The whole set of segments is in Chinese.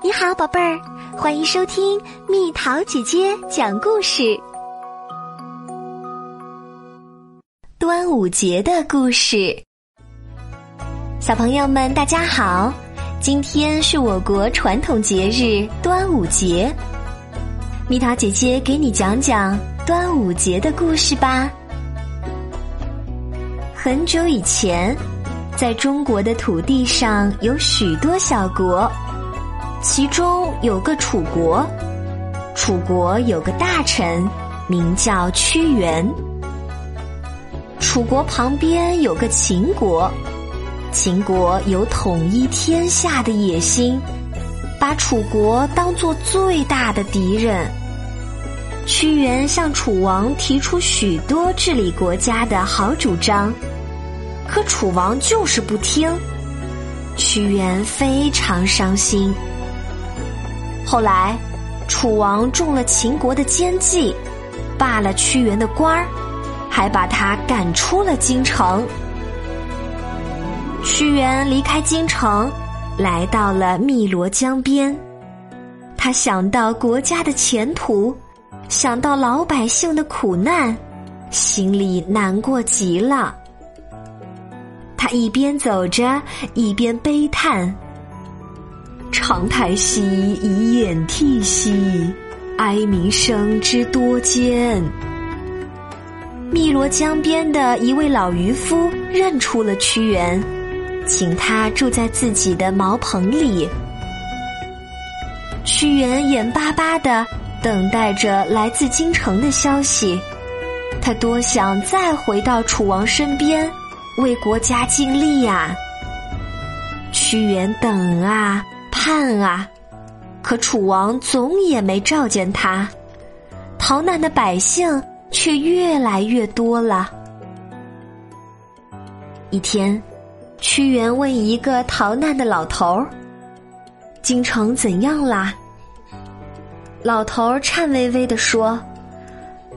你好，宝贝儿，欢迎收听蜜桃姐姐讲故事。端午节的故事，小朋友们，大家好！今天是我国传统节日端午节，蜜桃姐姐给你讲讲端午节的故事吧。很久以前，在中国的土地上有许多小国，其中有个楚国。楚国有个大臣，名叫屈原。楚国旁边有个秦国，秦国有统一天下的野心，把楚国当做最大的敌人。屈原向楚王提出许多治理国家的好主张，可楚王就是不听，屈原非常伤心。后来，楚王中了秦国的奸计，罢了屈原的官儿，还把他赶出了京城。屈原离开京城，来到了汨罗江边，他想到国家的前途。想到老百姓的苦难，心里难过极了。他一边走着，一边悲叹：“长太息以掩涕兮，哀民生之多艰。”汨罗江边的一位老渔夫认出了屈原，请他住在自己的茅棚里。屈原眼巴巴的。等待着来自京城的消息，他多想再回到楚王身边，为国家尽力呀。屈原等啊看啊，可楚王总也没召见他，逃难的百姓却越来越多了。一天，屈原问一个逃难的老头儿：“京城怎样啦？”老头颤巍巍地说：“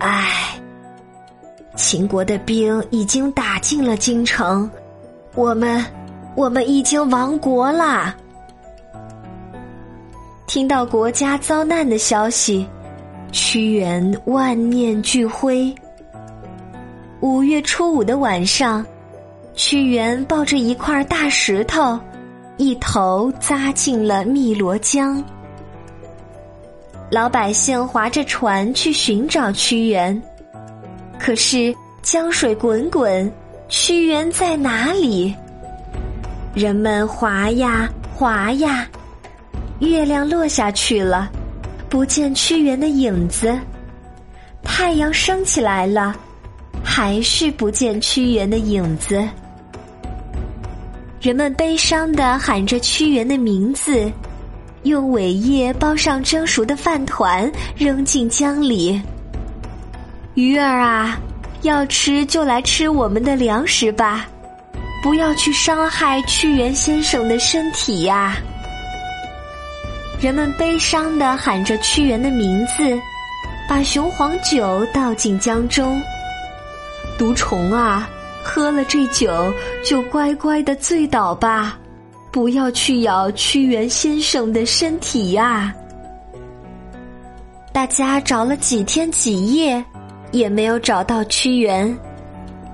唉，秦国的兵已经打进了京城，我们，我们已经亡国啦。”听到国家遭难的消息，屈原万念俱灰。五月初五的晚上，屈原抱着一块大石头，一头扎进了汨罗江。老百姓划着船去寻找屈原，可是江水滚滚，屈原在哪里？人们划呀划呀，月亮落下去了，不见屈原的影子；太阳升起来了，还是不见屈原的影子。人们悲伤的喊着屈原的名字。用苇叶包上蒸熟的饭团，扔进江里。鱼儿啊，要吃就来吃我们的粮食吧，不要去伤害屈原先生的身体呀！人们悲伤的喊着屈原的名字，把雄黄酒倒进江中。毒虫啊，喝了这酒就乖乖的醉倒吧。不要去咬屈原先生的身体呀！大家找了几天几夜，也没有找到屈原，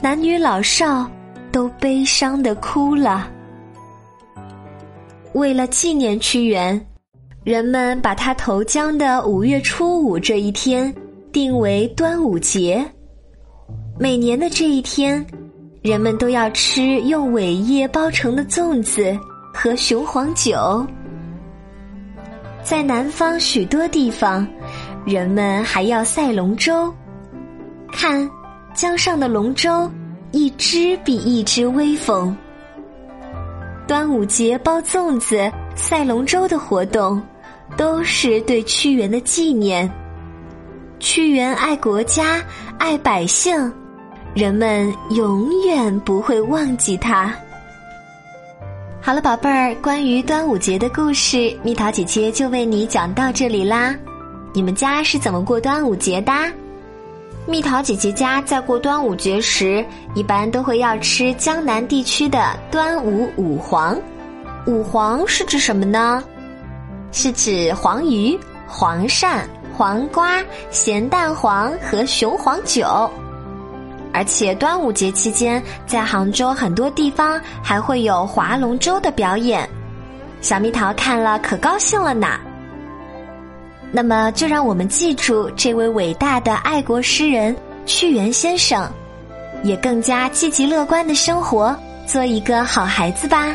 男女老少都悲伤的哭了。为了纪念屈原，人们把他投江的五月初五这一天定为端午节。每年的这一天，人们都要吃用苇叶包成的粽子。和雄黄酒，在南方许多地方，人们还要赛龙舟。看，江上的龙舟，一只比一只威风。端午节包粽子、赛龙舟的活动，都是对屈原的纪念。屈原爱国家、爱百姓，人们永远不会忘记他。好了，宝贝儿，关于端午节的故事，蜜桃姐姐就为你讲到这里啦。你们家是怎么过端午节的？蜜桃姐姐家在过端午节时，一般都会要吃江南地区的端午五黄。五黄是指什么呢？是指黄鱼、黄鳝、黄瓜、咸蛋黄和雄黄酒。而且端午节期间，在杭州很多地方还会有划龙舟的表演，小蜜桃看了可高兴了呢。那么，就让我们记住这位伟大的爱国诗人屈原先生，也更加积极乐观的生活，做一个好孩子吧。